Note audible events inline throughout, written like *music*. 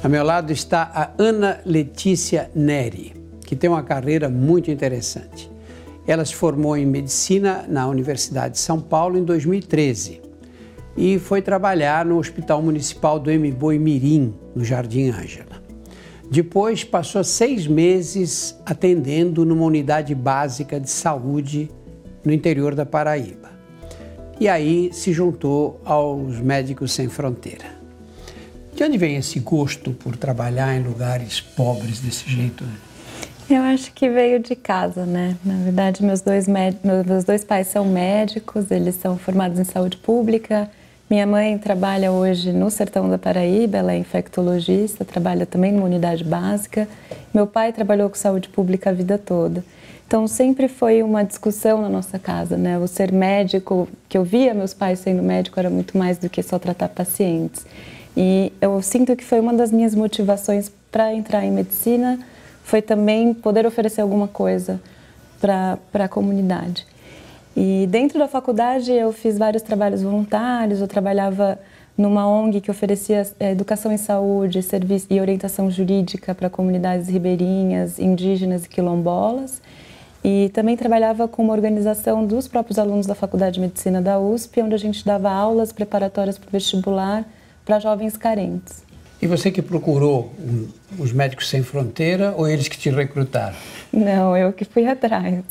A meu lado está a Ana Letícia Neri, que tem uma carreira muito interessante. Ela se formou em medicina na Universidade de São Paulo em 2013 e foi trabalhar no Hospital Municipal do Mboi Mirim, no Jardim Ângela. Depois passou seis meses atendendo numa unidade básica de saúde no interior da Paraíba. E aí se juntou aos Médicos Sem Fronteira. De onde vem esse gosto por trabalhar em lugares pobres desse jeito? Eu acho que veio de casa, né? Na verdade, meus dois, meus dois pais são médicos, eles são formados em saúde pública. Minha mãe trabalha hoje no sertão da Paraíba, ela é infectologista, trabalha também numa unidade básica. Meu pai trabalhou com saúde pública a vida toda. Então sempre foi uma discussão na nossa casa, né? O ser médico, que eu via meus pais sendo médico, era muito mais do que só tratar pacientes. E eu sinto que foi uma das minhas motivações para entrar em medicina foi também poder oferecer alguma coisa para a comunidade. E dentro da faculdade eu fiz vários trabalhos voluntários, eu trabalhava numa ONG que oferecia é, educação em saúde serviço, e orientação jurídica para comunidades ribeirinhas, indígenas e quilombolas. E também trabalhava com uma organização dos próprios alunos da Faculdade de Medicina da USP, onde a gente dava aulas preparatórias para o vestibular para jovens carentes. E você que procurou os Médicos Sem Fronteira ou eles que te recrutaram? Não, eu que fui *laughs* atrás.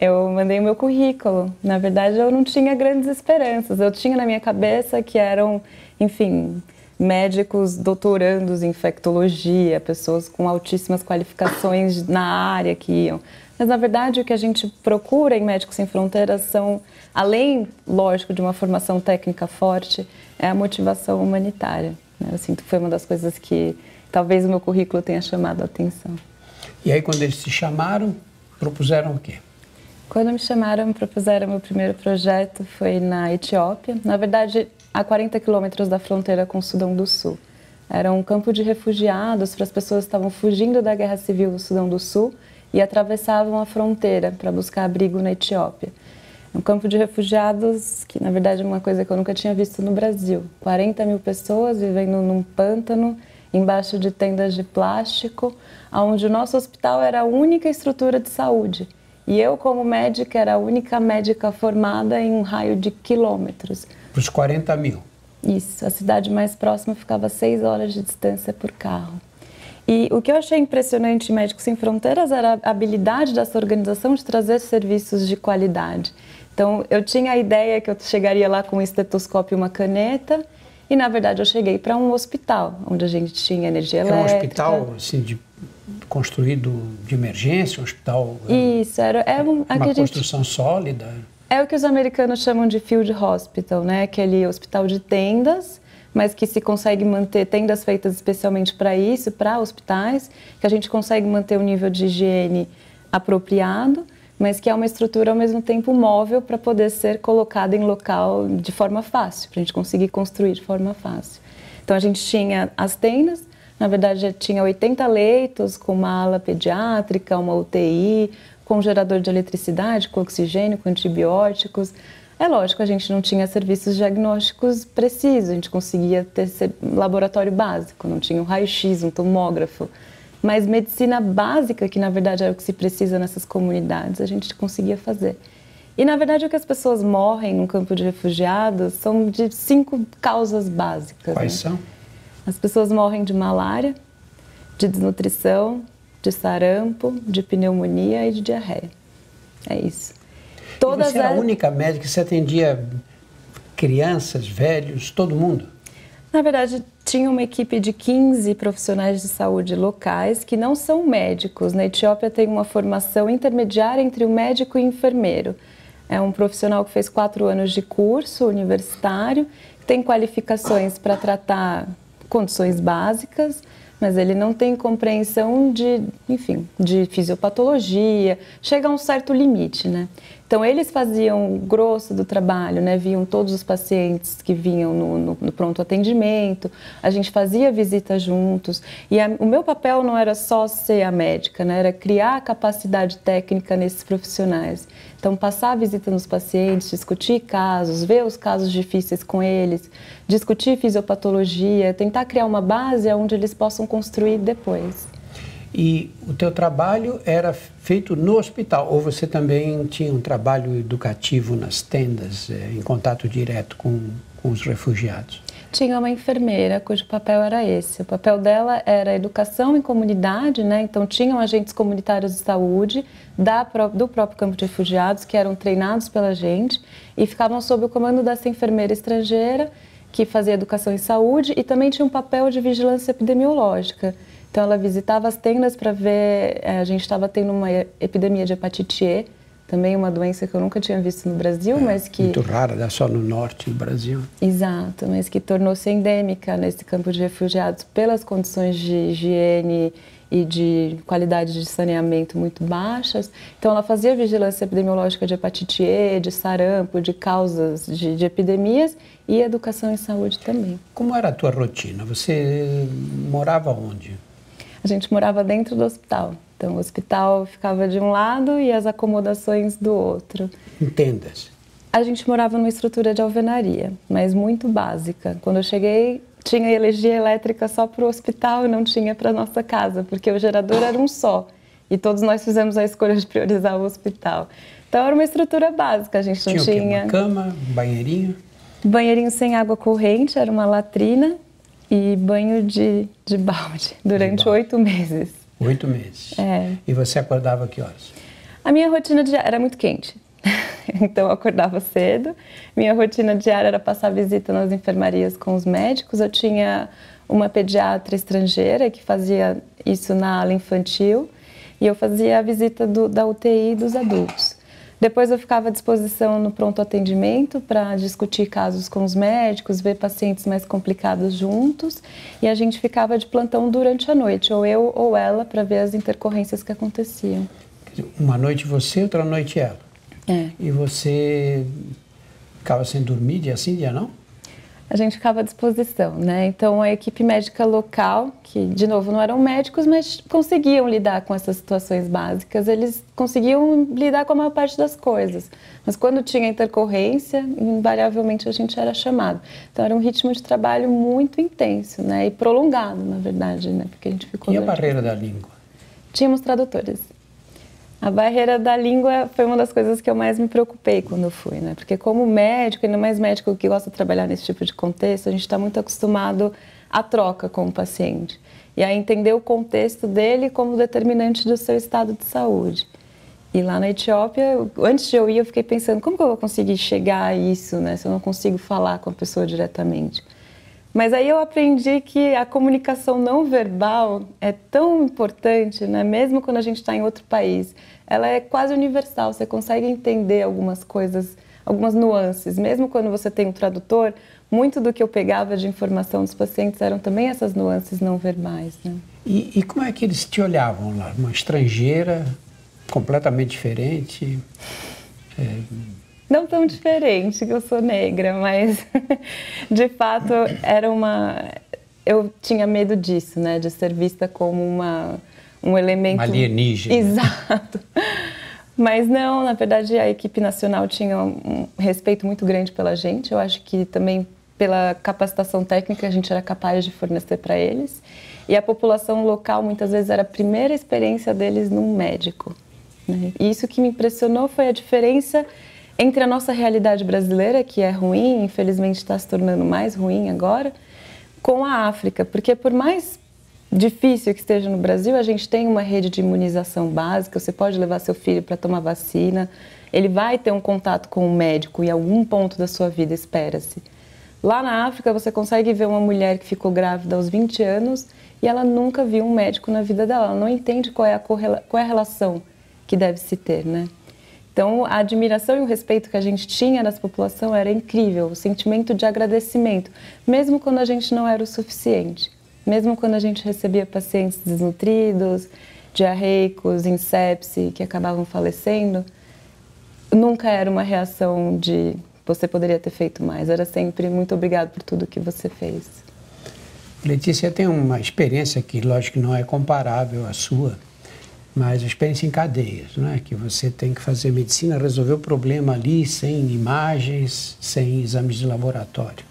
Eu mandei o meu currículo. Na verdade, eu não tinha grandes esperanças. Eu tinha na minha cabeça que eram, enfim, médicos doutorandos em infectologia, pessoas com altíssimas qualificações na área que iam. Mas, na verdade, o que a gente procura em Médicos Sem Fronteiras são, além, lógico, de uma formação técnica forte, é a motivação humanitária. Né? Eu sinto que foi uma das coisas que talvez o meu currículo tenha chamado a atenção. E aí, quando eles te chamaram, propuseram o quê? Quando me chamaram, me propuseram meu primeiro projeto foi na Etiópia. Na verdade, a 40 quilômetros da fronteira com o Sudão do Sul. Era um campo de refugiados para as pessoas que estavam fugindo da guerra civil do Sudão do Sul e atravessavam a fronteira para buscar abrigo na Etiópia um campo de refugiados que, na verdade, é uma coisa que eu nunca tinha visto no Brasil. 40 mil pessoas vivendo num pântano, embaixo de tendas de plástico, onde o nosso hospital era a única estrutura de saúde. E eu, como médica, era a única médica formada em um raio de quilômetros. Para os 40 mil? Isso. A cidade mais próxima ficava a seis horas de distância por carro. E o que eu achei impressionante em Médicos Sem Fronteiras era a habilidade dessa organização de trazer serviços de qualidade. Então, eu tinha a ideia que eu chegaria lá com um estetoscópio e uma caneta, e na verdade eu cheguei para um hospital, onde a gente tinha energia elétrica. Era um hospital assim, de, construído de emergência, um hospital. É, Isso, era, era um, uma construção gente, sólida. É o que os americanos chamam de field hospital, né? Aquele hospital de tendas, mas que se consegue manter tendas feitas especialmente para isso, para hospitais, que a gente consegue manter o nível de higiene apropriado mas que é uma estrutura ao mesmo tempo móvel para poder ser colocada em local de forma fácil, para a gente conseguir construir de forma fácil. Então a gente tinha as tendas, na verdade já tinha 80 leitos com uma ala pediátrica, uma UTI, com gerador de eletricidade, com oxigênio, com antibióticos. É lógico, a gente não tinha serviços diagnósticos precisos, a gente conseguia ter laboratório básico, não tinha um raio-x, um tomógrafo mas medicina básica, que na verdade é o que se precisa nessas comunidades, a gente conseguia fazer. E na verdade o que as pessoas morrem num campo de refugiados são de cinco causas básicas. Quais né? são? As pessoas morrem de malária, de desnutrição, de sarampo, de pneumonia e de diarreia. É isso. Todas e você era a única médica que você atendia crianças, velhos, todo mundo? Na verdade, tinha uma equipe de 15 profissionais de saúde locais que não são médicos. Na Etiópia tem uma formação intermediária entre o médico e o enfermeiro. É um profissional que fez quatro anos de curso universitário, tem qualificações para tratar condições básicas, mas ele não tem compreensão de, enfim, de fisiopatologia, chega a um certo limite, né? Então eles faziam o grosso do trabalho, né? Viam todos os pacientes que vinham no, no, no pronto atendimento, a gente fazia visita juntos e a, o meu papel não era só ser a médica, né? Era criar a capacidade técnica nesses profissionais, Então, passar a visita nos pacientes, discutir casos, ver os casos difíceis com eles, discutir fisiopatologia, tentar criar uma base onde eles possam construir depois. E o teu trabalho era feito no hospital ou você também tinha um trabalho educativo nas tendas, eh, em contato direto com, com os refugiados? tinha uma enfermeira cujo papel era esse. O papel dela era educação em comunidade, né? Então tinham agentes comunitários de saúde da, do próprio campo de refugiados que eram treinados pela gente e ficavam sob o comando dessa enfermeira estrangeira que fazia educação em saúde e também tinha um papel de vigilância epidemiológica. Então ela visitava as tendas para ver, eh, a gente estava tendo uma epidemia de hepatite E também uma doença que eu nunca tinha visto no Brasil, é, mas que... Muito rara, dá só no norte do Brasil. Exato, mas que tornou-se endêmica nesse campo de refugiados pelas condições de higiene e de qualidade de saneamento muito baixas. Então, ela fazia vigilância epidemiológica de hepatite E, de sarampo, de causas de, de epidemias e educação em saúde também. Como era a tua rotina? Você morava onde? A gente morava dentro do hospital. Então, o hospital ficava de um lado e as acomodações do outro. Em tendas? A gente morava numa estrutura de alvenaria, mas muito básica. Quando eu cheguei, tinha energia elétrica só para o hospital e não tinha para nossa casa, porque o gerador era um só. E todos nós fizemos a escolha de priorizar o hospital. Então era uma estrutura básica, a gente não tinha. tinha... Uma cama, um banheirinho? Banheirinho sem água corrente, era uma latrina e banho de, de balde *laughs* durante oito meses. Oito meses. É. E você acordava que horas? A minha rotina diária era muito quente. *laughs* então eu acordava cedo. Minha rotina diária era passar visita nas enfermarias com os médicos. Eu tinha uma pediatra estrangeira que fazia isso na ala infantil e eu fazia a visita do, da UTI dos adultos. Depois eu ficava à disposição no pronto atendimento para discutir casos com os médicos, ver pacientes mais complicados juntos, e a gente ficava de plantão durante a noite, ou eu ou ela, para ver as intercorrências que aconteciam. Uma noite você, outra noite ela. É. E você ficava sem dormir dia sim, dia não? A gente ficava à disposição, né? Então a equipe médica local, que de novo não eram médicos, mas conseguiam lidar com essas situações básicas, eles conseguiam lidar com a maior parte das coisas. Mas quando tinha intercorrência, invariavelmente a gente era chamado. Então era um ritmo de trabalho muito intenso, né? E prolongado, na verdade, né? Porque a gente ficou. E a barreira da língua? Tínhamos tradutores. A barreira da língua foi uma das coisas que eu mais me preocupei quando fui, né? Porque como médico, ainda mais médico que gosta de trabalhar nesse tipo de contexto, a gente está muito acostumado à troca com o paciente e a entender o contexto dele como determinante do seu estado de saúde. E lá na Etiópia, antes de eu ir, eu fiquei pensando como que eu vou conseguir chegar a isso, né? Se eu não consigo falar com a pessoa diretamente. Mas aí eu aprendi que a comunicação não verbal é tão importante, né? mesmo quando a gente está em outro país. Ela é quase universal, você consegue entender algumas coisas, algumas nuances. Mesmo quando você tem um tradutor, muito do que eu pegava de informação dos pacientes eram também essas nuances não verbais. Né? E, e como é que eles te olhavam lá? Uma estrangeira, completamente diferente? É não tão diferente que eu sou negra, mas *laughs* de fato era uma eu tinha medo disso, né, de ser vista como uma um elemento uma alienígena. Exato. Mas não, na verdade a equipe nacional tinha um respeito muito grande pela gente. Eu acho que também pela capacitação técnica a gente era capaz de fornecer para eles. E a população local muitas vezes era a primeira experiência deles num médico. Né? E isso que me impressionou foi a diferença entre a nossa realidade brasileira, que é ruim, infelizmente está se tornando mais ruim agora, com a África, porque por mais difícil que esteja no Brasil, a gente tem uma rede de imunização básica, você pode levar seu filho para tomar vacina, ele vai ter um contato com um médico em algum ponto da sua vida, espera-se. Lá na África, você consegue ver uma mulher que ficou grávida aos 20 anos e ela nunca viu um médico na vida dela, ela não entende qual é a, qual é a relação que deve se ter, né? Então, a admiração e o respeito que a gente tinha dessa população era incrível, o sentimento de agradecimento, mesmo quando a gente não era o suficiente, mesmo quando a gente recebia pacientes desnutridos, diarreicos, em sepse, que acabavam falecendo, nunca era uma reação de você poderia ter feito mais, era sempre muito obrigado por tudo que você fez. Letícia tem uma experiência que, lógico, não é comparável à sua, mas a experiência em cadeias, né? que você tem que fazer medicina, resolver o problema ali sem imagens, sem exames de laboratório.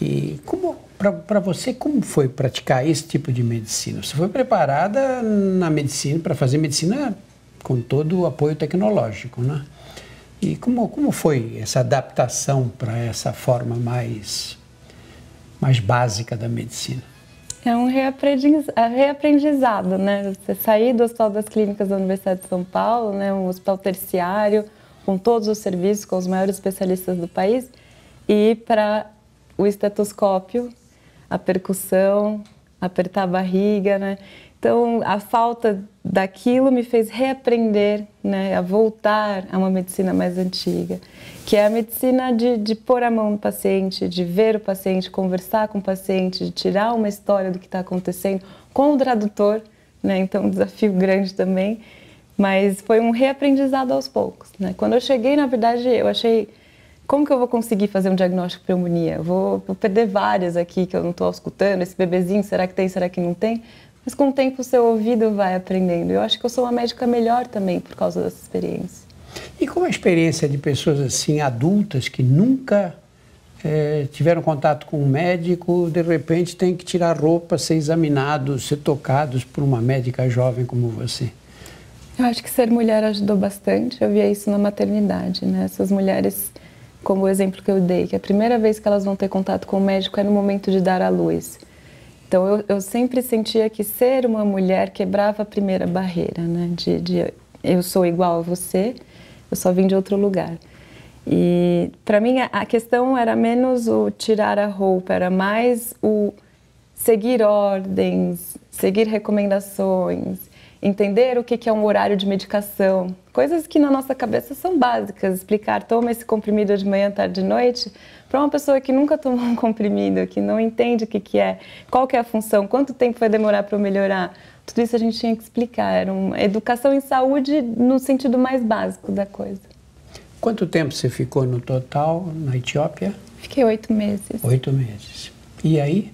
E como para você, como foi praticar esse tipo de medicina? Você foi preparada na medicina para fazer medicina com todo o apoio tecnológico, né? E como, como foi essa adaptação para essa forma mais, mais básica da medicina? É um é reaprendizado, né? Você sair do Hospital das Clínicas da Universidade de São Paulo, né? um hospital terciário, com todos os serviços, com os maiores especialistas do país, e ir para o estetoscópio, a percussão, apertar a barriga, né? Então, a falta daquilo me fez reaprender, né, a voltar a uma medicina mais antiga, que é a medicina de, de pôr a mão no paciente, de ver o paciente, conversar com o paciente, de tirar uma história do que está acontecendo com o tradutor, né? Então, um desafio grande também, mas foi um reaprendizado aos poucos, né? Quando eu cheguei, na verdade, eu achei como que eu vou conseguir fazer um diagnóstico de pneumonia? vou, vou perder várias aqui que eu não estou escutando, esse bebezinho, será que tem, será que não tem? Mas com o tempo o seu ouvido vai aprendendo. Eu acho que eu sou uma médica melhor também por causa dessa experiência. E como a experiência de pessoas assim, adultas, que nunca é, tiveram contato com um médico, de repente tem que tirar roupa, ser examinados, ser tocados por uma médica jovem como você? Eu acho que ser mulher ajudou bastante. Eu via isso na maternidade, né? Essas mulheres como o exemplo que eu dei, que a primeira vez que elas vão ter contato com o médico é no momento de dar à luz. Então eu, eu sempre sentia que ser uma mulher quebrava a primeira barreira, né? De, de eu sou igual a você, eu só vim de outro lugar. E para mim a, a questão era menos o tirar a roupa, era mais o seguir ordens, seguir recomendações, entender o que é um horário de medicação, coisas que na nossa cabeça são básicas. Explicar, toma esse comprimido de manhã, tarde e noite, para uma pessoa que nunca tomou um comprimido, que não entende o que, que é, qual que é a função, quanto tempo vai demorar para eu melhorar. Tudo isso a gente tinha que explicar. Era uma educação em saúde no sentido mais básico da coisa. Quanto tempo você ficou no total na Etiópia? Fiquei oito meses. Oito meses. E aí?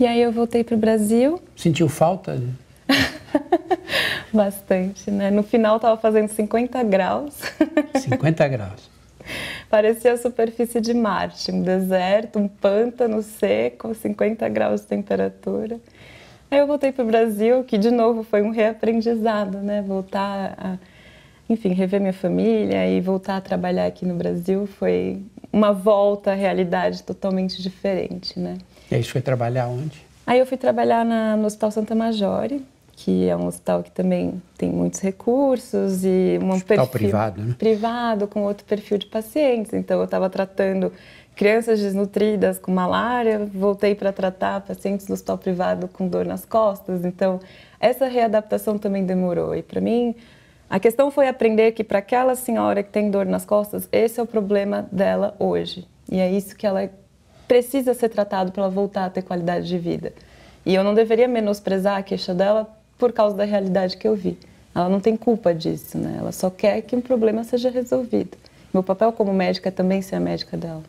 E aí eu voltei para o Brasil. Sentiu falta? *laughs* Bastante, né? No final estava fazendo 50 graus. 50 *laughs* graus. Parecia a superfície de Marte, um deserto, um pântano seco, 50 graus de temperatura. Aí eu voltei para o Brasil, que de novo foi um reaprendizado, né? Voltar a, enfim, rever minha família e voltar a trabalhar aqui no Brasil foi uma volta à realidade totalmente diferente, né? E aí você foi trabalhar onde? Aí eu fui trabalhar na, no Hospital Santa Majore, que é um hospital que também tem muitos recursos e um hospital perfil privado, né? privado com outro perfil de pacientes. Então eu estava tratando crianças desnutridas com malária, voltei para tratar pacientes do hospital privado com dor nas costas. Então essa readaptação também demorou e para mim a questão foi aprender que para aquela senhora que tem dor nas costas, esse é o problema dela hoje. E é isso que ela precisa ser tratado para ela voltar a ter qualidade de vida. E eu não deveria menosprezar a queixa dela por causa da realidade que eu vi. Ela não tem culpa disso, né? Ela só quer que um problema seja resolvido. Meu papel como médica é também ser a médica dela.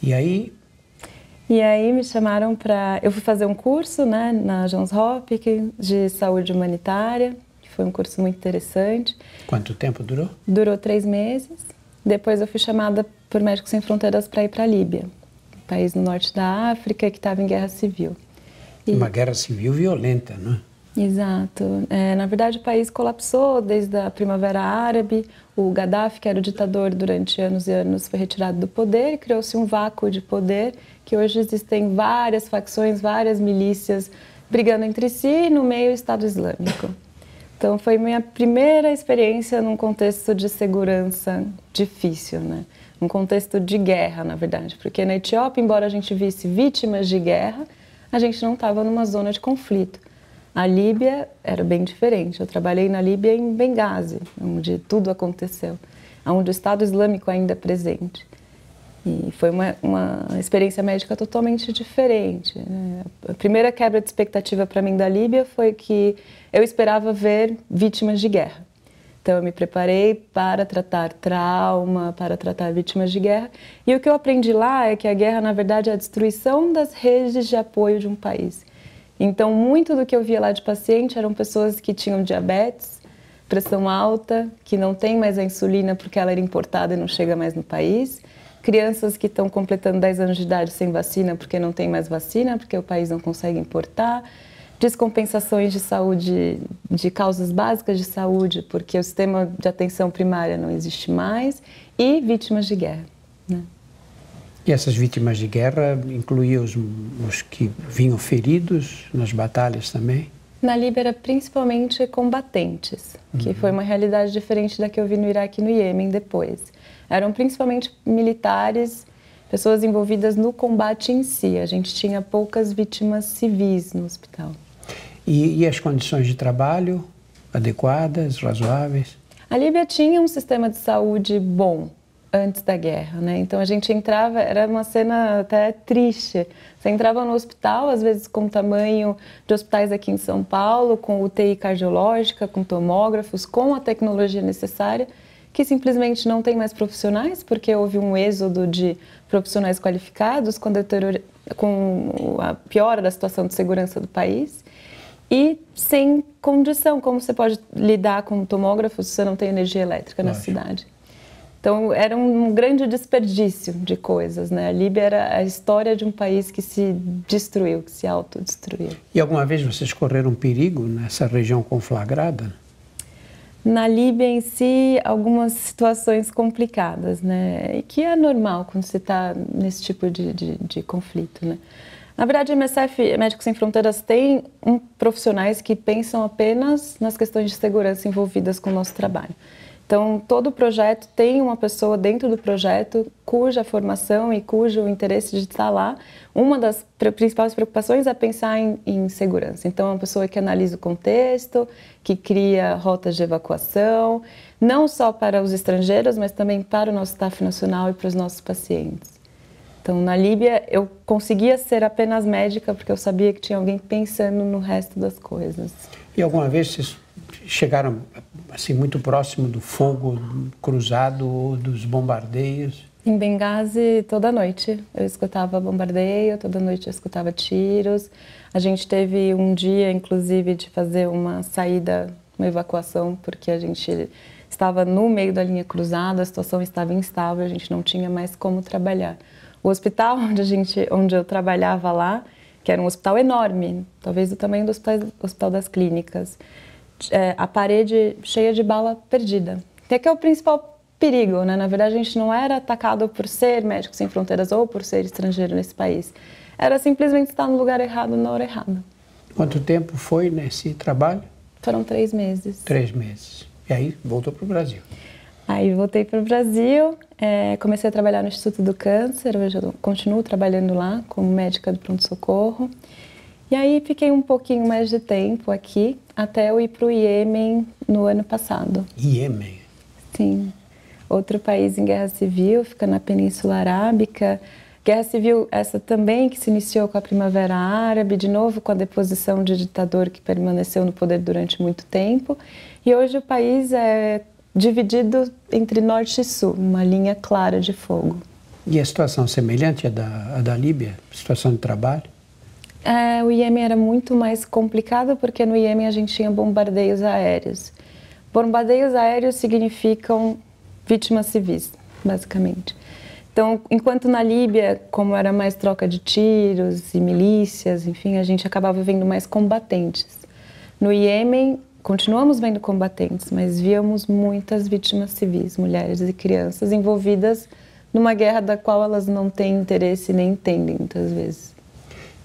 E aí? E aí me chamaram para... Eu fui fazer um curso, né, na Johns Hopkins de saúde humanitária, que foi um curso muito interessante. Quanto tempo durou? Durou três meses. Depois eu fui chamada por Médicos Sem Fronteiras para ir para a Líbia, um país no norte da África que estava em guerra civil. E... Uma guerra civil violenta, não é? Exato. É, na verdade, o país colapsou desde a Primavera Árabe. O Gaddafi, que era o ditador durante anos e anos, foi retirado do poder criou-se um vácuo de poder que hoje existem várias facções, várias milícias brigando entre si no meio do Estado Islâmico. Então, foi minha primeira experiência num contexto de segurança difícil, né? Um contexto de guerra, na verdade, porque na Etiópia, embora a gente visse vítimas de guerra, a gente não estava numa zona de conflito. A Líbia era bem diferente. Eu trabalhei na Líbia em Benghazi, onde tudo aconteceu, onde o Estado Islâmico ainda é presente. E foi uma, uma experiência médica totalmente diferente. Né? A primeira quebra de expectativa para mim da Líbia foi que eu esperava ver vítimas de guerra. Então eu me preparei para tratar trauma, para tratar vítimas de guerra. E o que eu aprendi lá é que a guerra, na verdade, é a destruição das redes de apoio de um país. Então, muito do que eu via lá de paciente eram pessoas que tinham diabetes, pressão alta, que não tem mais a insulina porque ela era importada e não chega mais no país, crianças que estão completando 10 anos de idade sem vacina porque não tem mais vacina, porque o país não consegue importar, descompensações de saúde, de causas básicas de saúde, porque o sistema de atenção primária não existe mais, e vítimas de guerra. Né? E essas vítimas de guerra incluíam os, os que vinham feridos nas batalhas também? Na Líbia era principalmente combatentes, que uhum. foi uma realidade diferente da que eu vi no Iraque e no Iêmen depois. Eram principalmente militares, pessoas envolvidas no combate em si. A gente tinha poucas vítimas civis no hospital. E, e as condições de trabalho adequadas, razoáveis? A Líbia tinha um sistema de saúde bom, antes da guerra, né? Então a gente entrava, era uma cena até triste. Você entrava no hospital, às vezes com o tamanho de hospitais aqui em São Paulo, com UTI cardiológica, com tomógrafos, com a tecnologia necessária, que simplesmente não tem mais profissionais, porque houve um êxodo de profissionais qualificados com, com a piora da situação de segurança do país e sem condição. Como você pode lidar com tomógrafos se você não tem energia elétrica na cidade? Então era um grande desperdício de coisas, né? A Líbia era a história de um país que se destruiu, que se autodestruiu. E alguma vez vocês correram perigo nessa região conflagrada? Na Líbia em si, algumas situações complicadas, né? E que é normal quando você está nesse tipo de, de, de, conflito, né? Na verdade, a MSF, Médicos Sem Fronteiras, tem um, profissionais que pensam apenas nas questões de segurança envolvidas com o nosso trabalho. Então, todo projeto tem uma pessoa dentro do projeto cuja formação e cujo interesse de estar lá, uma das principais preocupações é pensar em, em, segurança. Então, é uma pessoa que analisa o contexto, que cria rotas de evacuação, não só para os estrangeiros, mas também para o nosso staff nacional e para os nossos pacientes. Então, na Líbia, eu conseguia ser apenas médica porque eu sabia que tinha alguém pensando no resto das coisas. E alguma vez vocês chegaram assim muito próximo do fogo cruzado ou dos bombardeios? Em Benghazi, toda noite eu escutava bombardeio, toda noite eu escutava tiros. A gente teve um dia, inclusive, de fazer uma saída, uma evacuação, porque a gente estava no meio da linha cruzada, a situação estava instável, a gente não tinha mais como trabalhar. O hospital *laughs* onde, a gente, onde eu trabalhava lá, que era um hospital enorme, talvez do tamanho do hospital, hospital das clínicas, é, a parede cheia de bala perdida. Que é que é o principal perigo, né? Na verdade, a gente não era atacado por ser médico sem fronteiras ou por ser estrangeiro nesse país. Era simplesmente estar no lugar errado na hora errada. Quanto tempo foi nesse trabalho? Foram três meses. Três meses. E aí voltou para o Brasil? Aí voltei para o Brasil, é, comecei a trabalhar no Instituto do Câncer, hoje eu continuo trabalhando lá como médica do pronto-socorro. E aí fiquei um pouquinho mais de tempo aqui, até eu ir para o Iêmen no ano passado. Iêmen? Sim. Outro país em guerra civil, fica na Península Arábica. Guerra civil essa também que se iniciou com a Primavera Árabe, de novo com a deposição de ditador que permaneceu no poder durante muito tempo. E hoje o país é dividido entre norte e sul, uma linha clara de fogo. E a situação semelhante à da, à da Líbia? Situação de trabalho? É, o Iêmen era muito mais complicado porque no Iêmen a gente tinha bombardeios aéreos. Bombardeios aéreos significam vítimas civis, basicamente. Então, enquanto na Líbia, como era mais troca de tiros e milícias, enfim, a gente acabava vendo mais combatentes. No Iêmen, continuamos vendo combatentes, mas víamos muitas vítimas civis, mulheres e crianças envolvidas numa guerra da qual elas não têm interesse nem entendem muitas vezes.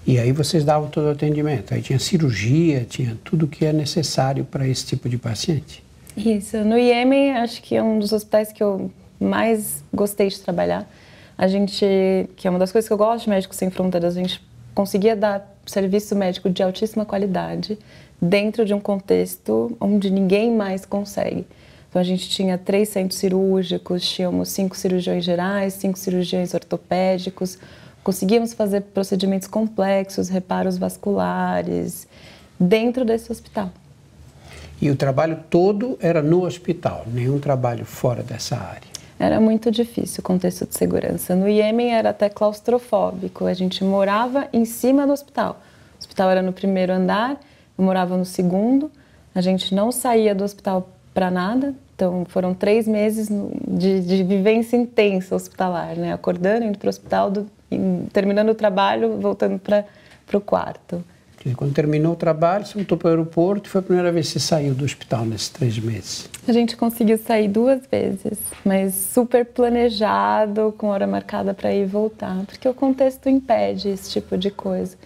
E aí vocês davam todo o atendimento. Aí tinha cirurgia, tinha tudo que é necessário para esse tipo de paciente. Isso. No Iêmen, acho que é um dos hospitais que eu mais gostei de trabalhar. A gente, que é uma das coisas que eu gosto de Médicos Sem Fronteiras, a gente conseguia dar serviço médico de altíssima qualidade dentro de um contexto onde ninguém mais consegue. Então a gente tinha três centros cirúrgicos, tínhamos cinco cirurgiões gerais, cinco cirurgiões ortopédicos, conseguimos fazer procedimentos complexos, reparos vasculares, dentro desse hospital. E o trabalho todo era no hospital, nenhum trabalho fora dessa área? Era muito difícil o contexto de segurança. No Iêmen era até claustrofóbico, a gente morava em cima do hospital. O hospital era no primeiro andar, eu morava no segundo. A gente não saía do hospital para nada. Então, foram três meses de, de vivência intensa hospitalar, né? Acordando, indo para o hospital, do, terminando o trabalho, voltando para o quarto. Quando terminou o trabalho, você voltou para o aeroporto e foi a primeira vez que você saiu do hospital nesses três meses? A gente conseguiu sair duas vezes, mas super planejado, com hora marcada para ir e voltar, porque o contexto impede esse tipo de coisa.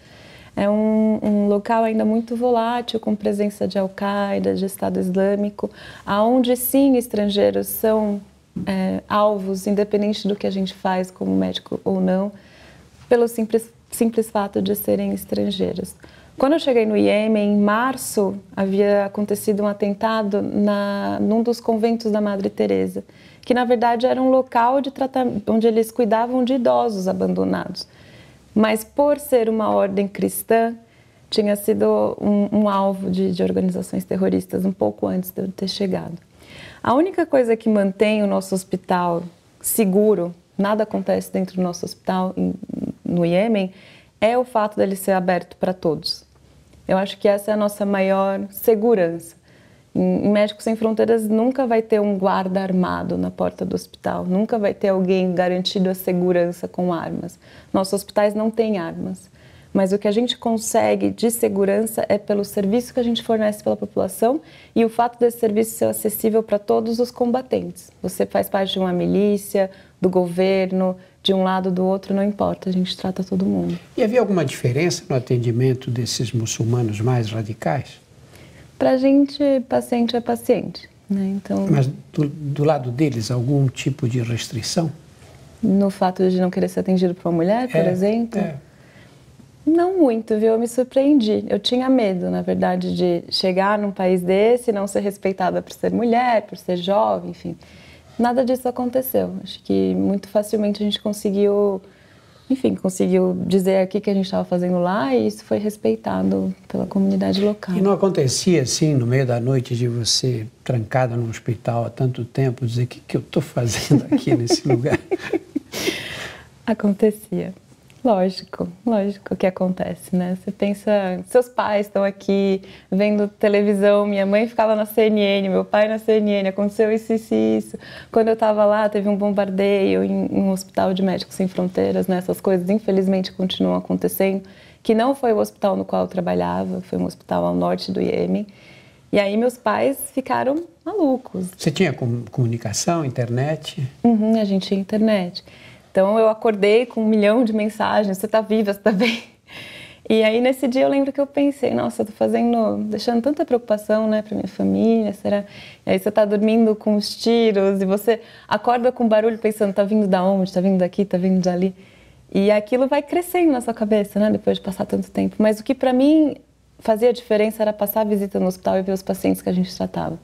É um, um local ainda muito volátil, com presença de Al-Qaeda, de Estado Islâmico, aonde sim estrangeiros são é, alvos, independente do que a gente faz como médico ou não, pelo simples, simples fato de serem estrangeiros. Quando eu cheguei no Iêmen, em março, havia acontecido um atentado na, num dos conventos da Madre Teresa, que na verdade era um local de tratamento, onde eles cuidavam de idosos abandonados mas por ser uma ordem cristã, tinha sido um, um alvo de, de, organizações terroristas um pouco antes de eu ter chegado. A única coisa que mantém o nosso hospital seguro, nada acontece dentro do nosso hospital no Iêmen, é o fato dele ser aberto para todos. Eu acho que essa é a nossa maior segurança. Em Médicos Sem Fronteiras nunca vai ter um guarda armado na porta do hospital, nunca vai ter alguém garantido a segurança com armas. Nossos hospitais não têm armas, mas o que a gente consegue de segurança é pelo serviço que a gente fornece pela população e o fato desse serviço ser acessível para todos os combatentes. Você faz parte de uma milícia, do governo, de um lado do outro, não importa, a gente trata todo mundo. E havia alguma diferença no atendimento desses muçulmanos mais radicais? Para a gente, paciente é paciente. Né? Então, Mas do, do, lado deles, algum tipo de restrição? No fato de não querer ser atendido por uma mulher, por é, exemplo? É. Não muito, viu? Eu me surpreendi. Eu tinha medo, na verdade, de chegar num país desse e não ser respeitada por ser mulher, por ser jovem, enfim. Nada disso aconteceu. Acho que muito facilmente a gente conseguiu enfim, conseguiu dizer aqui que a gente estava fazendo lá e isso foi respeitado pela comunidade local. E não acontecia assim, no meio da noite, de você trancada no hospital há tanto tempo, dizer o que, que eu estou fazendo aqui nesse *laughs* lugar? Acontecia. Lógico, lógico que acontece, né? Você pensa, seus pais estão aqui vendo televisão, minha mãe ficava na CNN, meu pai na CNN, aconteceu isso, isso, isso. Quando eu estava lá, teve um bombardeio em, em, um hospital de médicos sem fronteiras, né? Essas coisas infelizmente continuam acontecendo, que não foi o hospital no qual eu trabalhava, foi um hospital ao norte do Iêmen. E aí meus pais ficaram malucos. Você tinha comunicação, internet? Uhum, a gente tinha internet. Então eu acordei com um milhão de mensagens: você está viva, você está bem? E aí nesse dia eu lembro que eu pensei: nossa, eu tô fazendo, deixando tanta preocupação, né, para minha família. Será? E aí você está dormindo com os tiros e você acorda com barulho pensando: tá vindo da onde? Tá vindo daqui? Tá vindo dali? E aquilo vai crescendo na sua cabeça, né, depois de passar tanto tempo. Mas o que para mim fazia diferença era passar a visita no hospital e ver os pacientes que a gente tratava.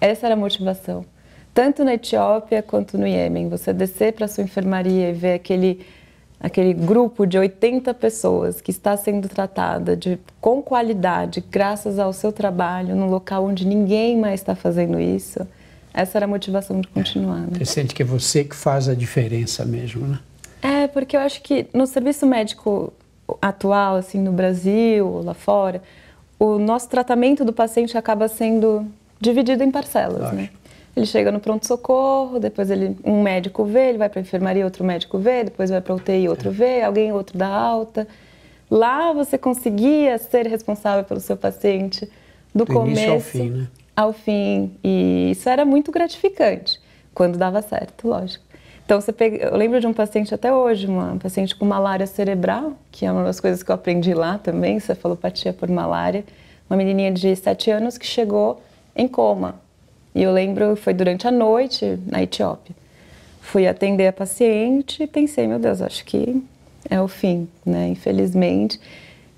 Essa era a motivação tanto na Etiópia quanto no Iêmen. Você descer para a sua enfermaria e ver aquele, aquele grupo de 80 pessoas que está sendo tratada de, com qualidade, graças ao seu trabalho, num local onde ninguém mais está fazendo isso, essa era a motivação de continuar. Né? Você sente que é você que faz a diferença mesmo, né? É, porque eu acho que no serviço médico atual, assim, no Brasil, lá fora, o nosso tratamento do paciente acaba sendo dividido em parcelas, né? Ele chega no pronto-socorro, depois ele, um médico vê, ele vai para a enfermaria, outro médico vê, depois vai para UTI, outro vê, alguém outro dá alta. Lá você conseguia ser responsável pelo seu paciente do, do começo ao fim, né? ao fim. E isso era muito gratificante, quando dava certo, lógico. Então, você pega, eu lembro de um paciente até hoje, uma paciente com malária cerebral, que é uma das coisas que eu aprendi lá também, cefalopatia por malária. Uma menininha de 7 anos que chegou em coma, e eu lembro, foi durante a noite na Etiópia. Fui atender a paciente e pensei, meu Deus, acho que é o fim, né? Infelizmente.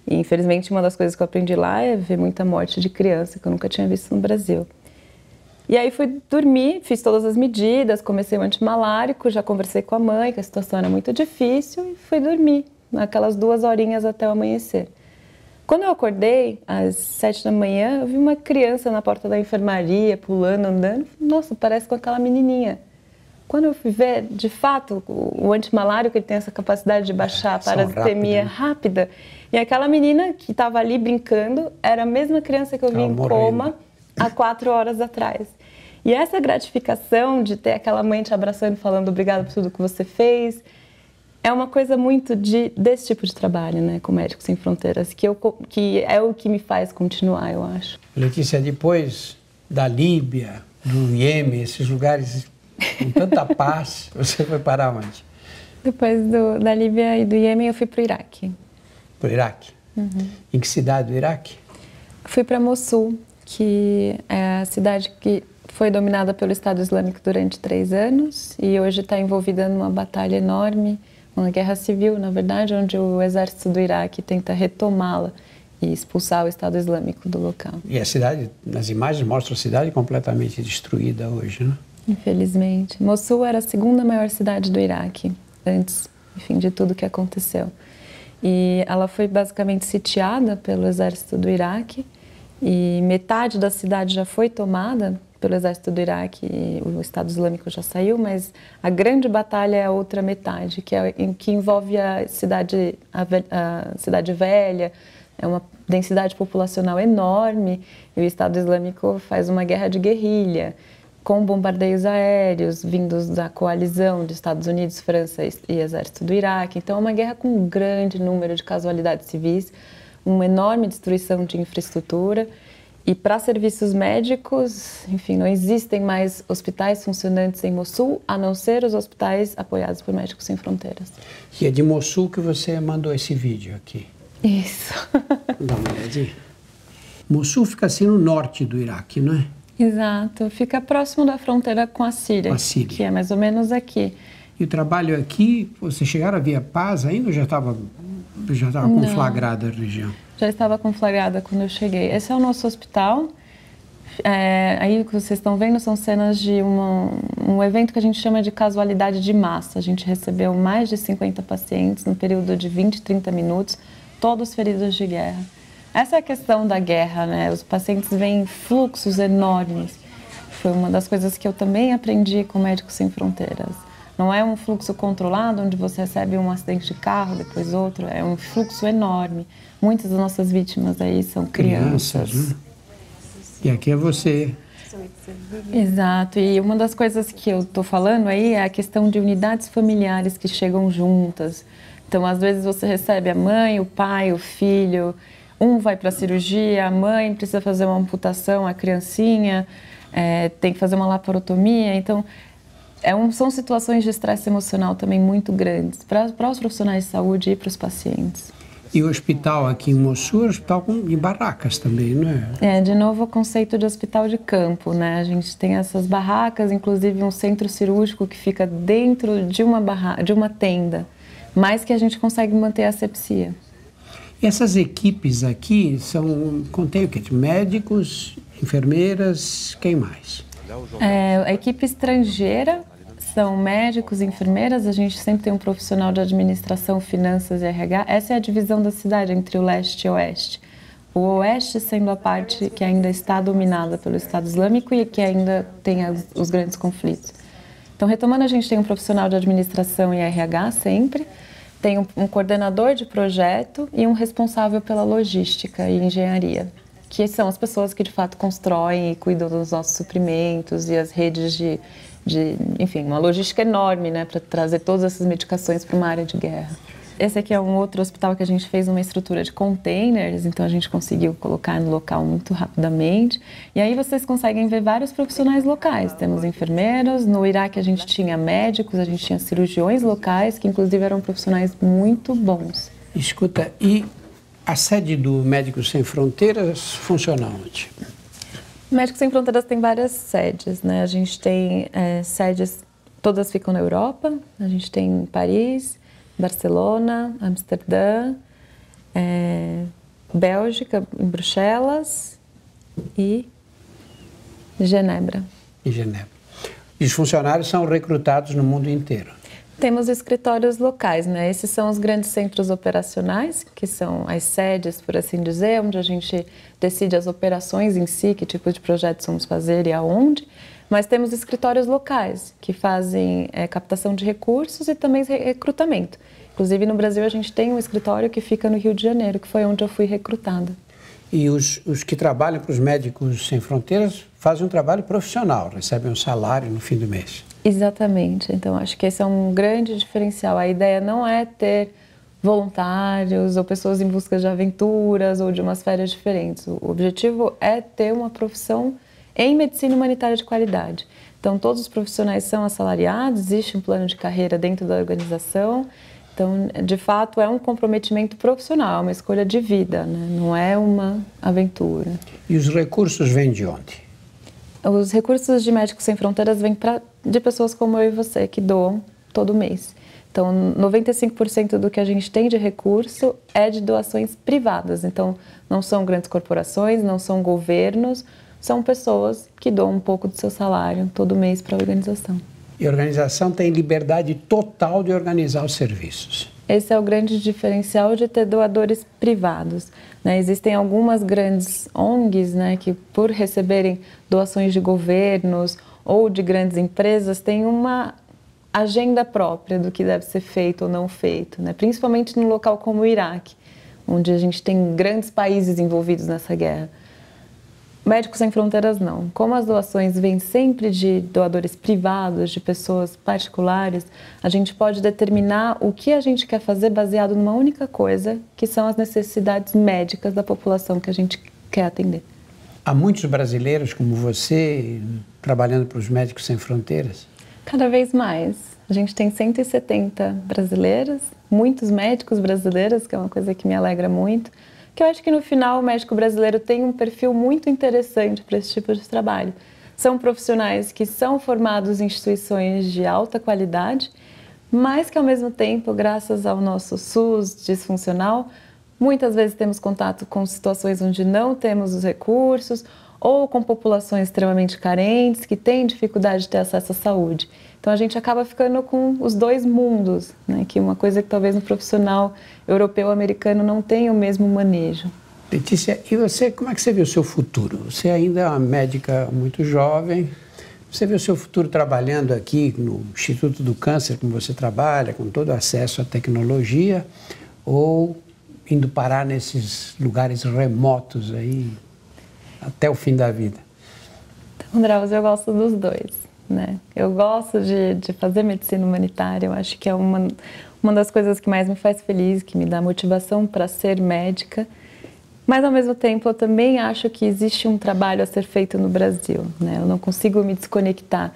E infelizmente uma das coisas que eu aprendi lá é ver muita morte de criança que eu nunca tinha visto no Brasil. E aí fui dormir, fiz todas as medidas, comecei o antimalárico, já conversei com a mãe que a situação era muito difícil e fui dormir, naquelas duas horinhas até o amanhecer. Quando eu acordei, às sete da manhã, eu vi uma criança na porta da enfermaria, pulando, andando. Nossa, parece com aquela menininha. Quando eu fui ver, de fato, o antimalário, que ele tem essa capacidade de baixar a parasitemia rápida, E aquela menina que estava ali brincando era a mesma criança que eu vi em coma há quatro horas atrás. E essa gratificação de ter aquela mãe te abraçando, falando obrigado por tudo que você fez, é uma coisa muito de, desse tipo de trabalho, né, com Médicos Sem Fronteiras, que, eu, que é o que me faz continuar, eu acho. Letícia, depois da Líbia, do Iêmen, esses lugares com tanta *laughs* paz, você foi parar onde? Depois do, da Líbia e do Iêmen, eu fui para o Iraque. Para o Iraque? Uhum. Em que cidade do Iraque? Fui para Mossul, que é a cidade que foi dominada pelo Estado Islâmico durante três anos e hoje está envolvida numa batalha enorme uma guerra civil, na verdade, onde o exército do Iraque tenta retomá-la e expulsar o Estado Islâmico do local. E a cidade, nas imagens mostram a cidade completamente destruída hoje, né? Infelizmente. Mossul era a segunda maior cidade do Iraque, antes, enfim, de tudo que aconteceu. E ela foi basicamente sitiada pelo exército do Iraque e metade da cidade já foi tomada pelo exército do Iraque, o Estado Islâmico já saiu, mas a grande batalha é a outra metade, que, é, que envolve a cidade, a, a cidade velha, é uma densidade populacional enorme, e o Estado Islâmico faz uma guerra de guerrilha, com bombardeios aéreos vindos da coalizão de Estados Unidos, França e Exército do Iraque. Então, é uma guerra com um grande número de casualidades civis, uma enorme destruição de infraestrutura e para serviços médicos, enfim, não existem mais hospitais funcionantes em Mossul, a não ser os hospitais apoiados por Médicos Sem Fronteiras. E é de Mossul que você mandou esse vídeo aqui. Isso. *laughs* Dá uma olhadinha. Mossul fica assim no norte do Iraque, não é? Exato. Fica próximo da fronteira com a Síria. Com a Síria. Que é mais ou menos aqui. E o trabalho aqui, vocês chegaram a via paz ainda ou já estava já estava conflagrada a região? Já estava conflagrada quando eu cheguei. Esse é o nosso hospital. É, aí o que vocês estão vendo são cenas de uma, um evento que a gente chama de casualidade de massa. A gente recebeu mais de 50 pacientes no período de 20, 30 minutos, todos feridos de guerra. Essa é a questão da guerra, né? Os pacientes vêm fluxos enormes. Foi uma das coisas que eu também aprendi com Médicos Sem Fronteiras. Não é um fluxo controlado, onde você recebe um acidente de carro, depois outro. É um fluxo enorme. Muitas das nossas vítimas aí são crianças. crianças né? E aqui é você. Exato. E uma das coisas que eu estou falando aí é a questão de unidades familiares que chegam juntas. Então, às vezes você recebe a mãe, o pai, o filho. Um vai para a cirurgia, a mãe precisa fazer uma amputação, a criancinha é, tem que fazer uma laparotomia. Então, é um, são situações de estresse emocional também muito grandes para, para os profissionais de saúde e para os pacientes. E o hospital aqui em Mossul é um hospital com, em barracas também, não é? É, de novo o conceito de hospital de campo, né? A gente tem essas barracas, inclusive um centro cirúrgico que fica dentro de uma, barra, de uma tenda, mas que a gente consegue manter a asepsia. E essas equipes aqui são, contém o quê? Médicos, enfermeiras, quem mais? É, a equipe estrangeira são médicos, enfermeiras, a gente sempre tem um profissional de administração, finanças e RH. Essa é a divisão da cidade entre o leste e o oeste. O oeste sendo a parte que ainda está dominada pelo Estado Islâmico e que ainda tem os grandes conflitos. Então, retomando, a gente tem um profissional de administração e RH sempre, tem um coordenador de projeto e um responsável pela logística e engenharia, que são as pessoas que de fato constroem e cuidam dos nossos suprimentos e as redes de de, enfim, uma logística enorme, né, para trazer todas essas medicações para uma área de guerra. Esse aqui é um outro hospital que a gente fez uma estrutura de containers, então a gente conseguiu colocar no local muito rapidamente. E aí vocês conseguem ver vários profissionais locais. Temos enfermeiros, no Iraque a gente tinha médicos, a gente tinha cirurgiões locais, que inclusive eram profissionais muito bons. Escuta, e a sede do Médicos Sem Fronteiras funciona onde? Médicos Sem Fronteiras tem várias sedes, né? A gente tem é, sedes, todas ficam na Europa. A gente tem em Paris, Barcelona, Amsterdã, é, Bélgica, em Bruxelas e Genebra. E Genebra. E os funcionários são recrutados no mundo inteiro. Temos escritórios locais, né? Esses são os grandes centros operacionais, que são as sedes, por assim dizer, onde a gente decide as operações em si, que tipo de projetos vamos fazer e aonde. Mas temos escritórios locais, que fazem é, captação de recursos e também recrutamento. Inclusive, no Brasil, a gente tem um escritório que fica no Rio de Janeiro, que foi onde eu fui recrutada. E os, os que trabalham para os Médicos Sem Fronteiras fazem um trabalho profissional, recebem um salário no fim do mês. Exatamente. Então, acho que esse é um grande diferencial. A ideia não é ter voluntários ou pessoas em busca de aventuras ou de umas férias diferentes. O objetivo é ter uma profissão em medicina humanitária de qualidade. Então, todos os profissionais são assalariados, existe um plano de carreira dentro da organização. Então, de fato, é um comprometimento profissional, é uma escolha de vida, né? não é uma aventura. E os recursos vêm de onde? Os recursos de Médicos Sem Fronteiras vêm pra, de pessoas como eu e você, que doam todo mês. Então, 95% do que a gente tem de recurso é de doações privadas. Então, não são grandes corporações, não são governos, são pessoas que doam um pouco do seu salário todo mês para a organização. E a organização tem liberdade total de organizar os serviços. Esse é o grande diferencial de ter doadores privados. Né? Existem algumas grandes ONGs né, que, por receberem doações de governos ou de grandes empresas, têm uma agenda própria do que deve ser feito ou não feito, né? principalmente num local como o Iraque, onde a gente tem grandes países envolvidos nessa guerra. Médicos Sem Fronteiras não. Como as doações vêm sempre de doadores privados, de pessoas particulares, a gente pode determinar o que a gente quer fazer baseado numa única coisa, que são as necessidades médicas da população que a gente quer atender. Há muitos brasileiros como você trabalhando para os Médicos Sem Fronteiras? Cada vez mais. A gente tem 170 brasileiros, muitos médicos brasileiros, que é uma coisa que me alegra muito que eu acho que no final o médico brasileiro tem um perfil muito interessante para esse tipo de trabalho. São profissionais que são formados em instituições de alta qualidade, mas que ao mesmo tempo, graças ao nosso SUS disfuncional, muitas vezes temos contato com situações onde não temos os recursos ou com populações extremamente carentes que têm dificuldade de ter acesso à saúde. Então a gente acaba ficando com os dois mundos, né? que uma coisa que talvez no profissional europeu americano não tenha o mesmo manejo. Letícia, e você, como é que você vê o seu futuro? Você ainda é uma médica muito jovem, você vê o seu futuro trabalhando aqui no Instituto do Câncer, como você trabalha, com todo acesso à tecnologia, ou indo parar nesses lugares remotos aí até o fim da vida? Então, Drauzio, eu gosto dos dois. Né? Eu gosto de, de fazer medicina humanitária, eu acho que é uma, uma das coisas que mais me faz feliz, que me dá motivação para ser médica. Mas ao mesmo tempo eu também acho que existe um trabalho a ser feito no Brasil, né? Eu não consigo me desconectar.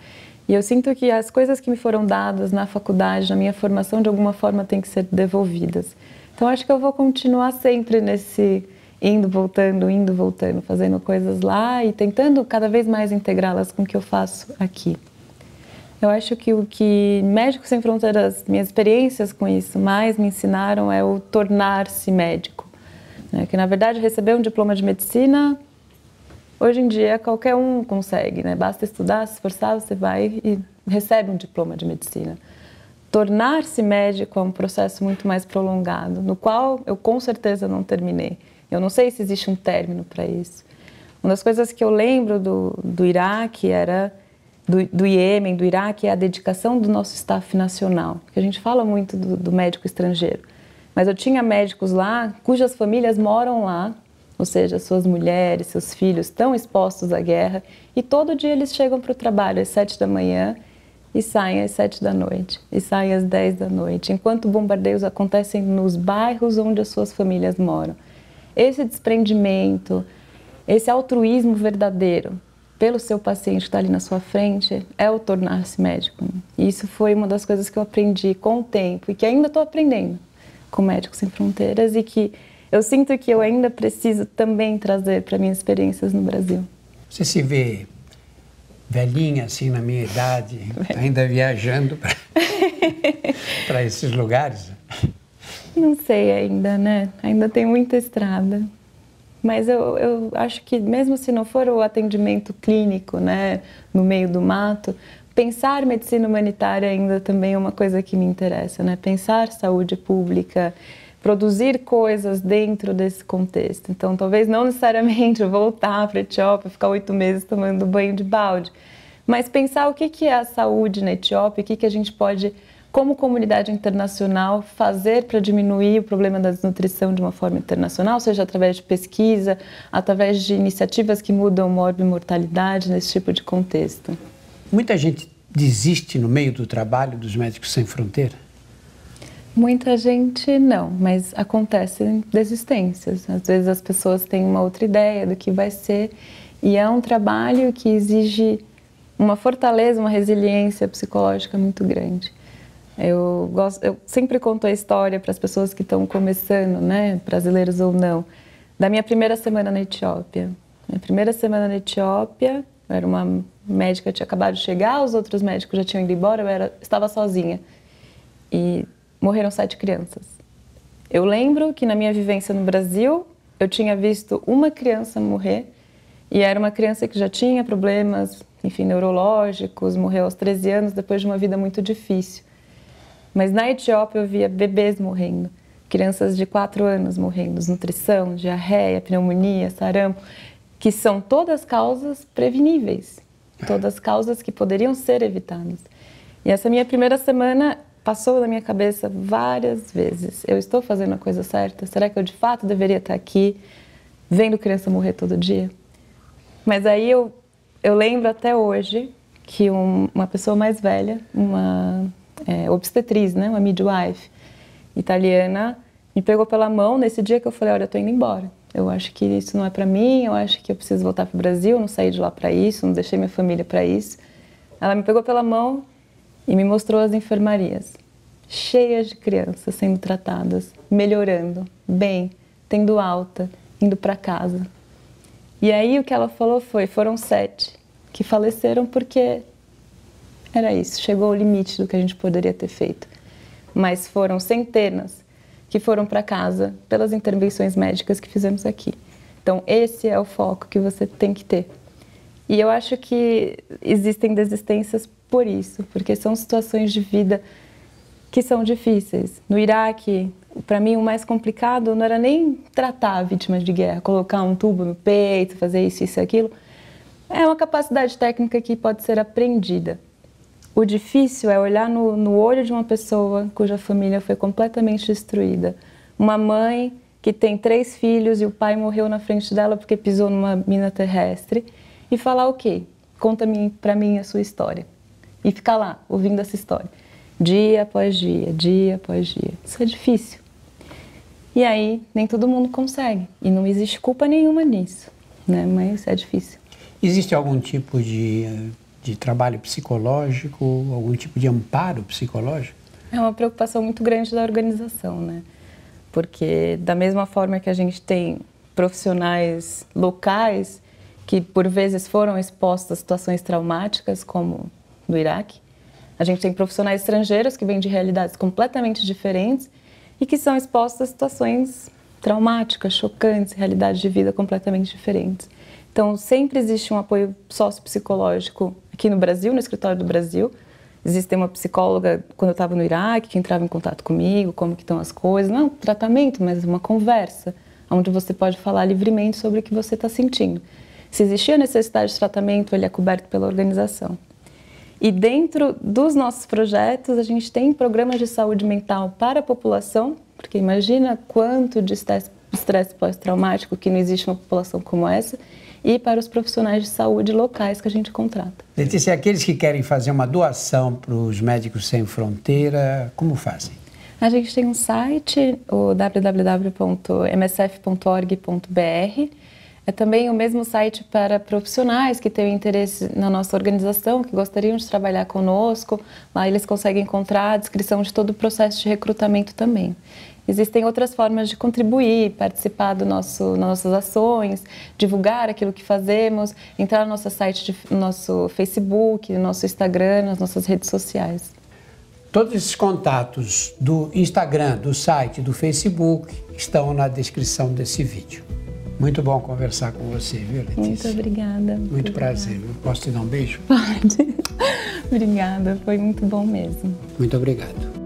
E eu sinto que as coisas que me foram dadas na faculdade, na minha formação, de alguma forma têm que ser devolvidas. Então acho que eu vou continuar sempre nesse indo, voltando, indo, voltando, fazendo coisas lá e tentando cada vez mais integrá-las com o que eu faço aqui. Eu acho que o que Médicos Sem Fronteiras, minhas experiências com isso mais me ensinaram é o tornar-se médico. Né? Que na verdade receber um diploma de medicina, hoje em dia qualquer um consegue, né? basta estudar, se esforçar, você vai e recebe um diploma de medicina. Tornar-se médico é um processo muito mais prolongado, no qual eu com certeza não terminei. Eu não sei se existe um término para isso. Uma das coisas que eu lembro do, do Iraque era do, do Iêmen, do Iraque, é a dedicação do nosso staff nacional. Porque a gente fala muito do, do médico estrangeiro. Mas eu tinha médicos lá cujas famílias moram lá, ou seja, suas mulheres, seus filhos estão expostos à guerra e todo dia eles chegam para o trabalho às sete da manhã e saem às sete da noite, e saem às dez da noite, enquanto bombardeios acontecem nos bairros onde as suas famílias moram. Esse desprendimento, esse altruísmo verdadeiro pelo seu paciente que está ali na sua frente é o tornar-se médico. E isso foi uma das coisas que eu aprendi com o tempo e que ainda estou aprendendo com Médicos Sem Fronteiras e que eu sinto que eu ainda preciso também trazer para minhas experiências no Brasil. Você se vê velhinha, assim, na minha idade, ainda viajando para *laughs* esses lugares? Não sei ainda, né? Ainda tem muita estrada. Mas eu, eu acho que mesmo se não for o atendimento clínico, né, no meio do mato, pensar medicina humanitária ainda também é uma coisa que me interessa, né? Pensar saúde pública, produzir coisas dentro desse contexto. Então, talvez não necessariamente voltar para a Etiópia, ficar oito meses tomando banho de balde, mas pensar o que, é a saúde na Etiópia, o que, a gente pode como comunidade internacional, fazer para diminuir o problema da desnutrição de uma forma internacional, seja através de pesquisa, através de iniciativas que mudam morbimortalidade nesse tipo de contexto. Muita gente desiste no meio do trabalho dos Médicos Sem Fronteira? Muita gente não, mas acontecem desistências. Às vezes as pessoas têm uma outra ideia do que vai ser e é um trabalho que exige uma fortaleza, uma resiliência psicológica muito grande. Eu, gosto, eu sempre conto a história para as pessoas que estão começando, né, brasileiros ou não, da minha primeira semana na Etiópia. Minha primeira semana na Etiópia, eu era uma médica, tinha acabado de chegar, os outros médicos já tinham ido embora, eu era, estava sozinha. E morreram sete crianças. Eu lembro que na minha vivência no Brasil, eu tinha visto uma criança morrer e era uma criança que já tinha problemas, enfim, neurológicos, morreu aos 13 anos depois de uma vida muito difícil. Mas na Etiópia eu via bebês morrendo, crianças de 4 anos morrendo, desnutrição, diarreia, pneumonia, sarampo, que são todas causas preveníveis, todas causas que poderiam ser evitadas. E essa minha primeira semana passou na minha cabeça várias vezes: eu estou fazendo a coisa certa? Será que eu de fato deveria estar aqui vendo criança morrer todo dia? Mas aí eu, eu lembro até hoje que um, uma pessoa mais velha, uma é, obstetriz, né, uma midwife italiana, me pegou pela mão nesse dia que eu falei, olha, eu estou indo embora. Eu acho que isso não é para mim, eu acho que eu preciso voltar para o Brasil, não saí de lá para isso, não deixei minha família para isso. Ela me pegou pela mão e me mostrou as enfermarias, cheias de crianças sendo tratadas, melhorando, bem, tendo alta, indo para casa. E aí o que ela falou foi, foram sete que faleceram porque era isso, chegou ao limite do que a gente poderia ter feito. Mas foram centenas que foram para casa pelas intervenções médicas que fizemos aqui. Então, esse é o foco que você tem que ter. E eu acho que existem desistências por isso, porque são situações de vida que são difíceis. No Iraque, para mim, o mais complicado não era nem tratar vítimas de guerra, colocar um tubo no peito, fazer isso, isso e aquilo. É uma capacidade técnica que pode ser aprendida. O difícil é olhar no, no olho de uma pessoa cuja família foi completamente destruída. Uma mãe que tem três filhos e o pai morreu na frente dela porque pisou numa mina terrestre e falar o quê? Conta para mim a sua história. E ficar lá ouvindo essa história, dia após dia, dia após dia. Isso é difícil. E aí nem todo mundo consegue e não existe culpa nenhuma nisso, né? Mas é difícil. Existe algum tipo de de trabalho psicológico, algum tipo de amparo psicológico? É uma preocupação muito grande da organização, né? Porque da mesma forma que a gente tem profissionais locais que por vezes foram expostos a situações traumáticas, como no Iraque, a gente tem profissionais estrangeiros que vêm de realidades completamente diferentes e que são expostos a situações traumáticas, chocantes, realidades de vida completamente diferentes. Então, sempre existe um apoio sociopsicológico aqui no Brasil, no escritório do Brasil. Existe uma psicóloga, quando eu estava no Iraque, que entrava em contato comigo, como que estão as coisas. Não é um tratamento, mas uma conversa, onde você pode falar livremente sobre o que você está sentindo. Se existia necessidade de tratamento, ele é coberto pela organização. E dentro dos nossos projetos, a gente tem programas de saúde mental para a população, porque imagina quanto de estresse pós-traumático que não existe uma população como essa, e para os profissionais de saúde locais que a gente contrata. Letícia, aqueles que querem fazer uma doação para os Médicos Sem Fronteira, como fazem? A gente tem um site, o www.msf.org.br. É também o mesmo site para profissionais que têm interesse na nossa organização, que gostariam de trabalhar conosco. Lá eles conseguem encontrar a descrição de todo o processo de recrutamento também. Existem outras formas de contribuir, participar do nosso, nossas ações, divulgar aquilo que fazemos, entrar no nosso site, no nosso Facebook, no nosso Instagram, nas nossas redes sociais. Todos esses contatos do Instagram, do site, do Facebook estão na descrição desse vídeo. Muito bom conversar com você, viu, Letícia? Muito obrigada. Muito prazer. Eu posso te dar um beijo? Pode. *laughs* obrigada, foi muito bom mesmo. Muito obrigado.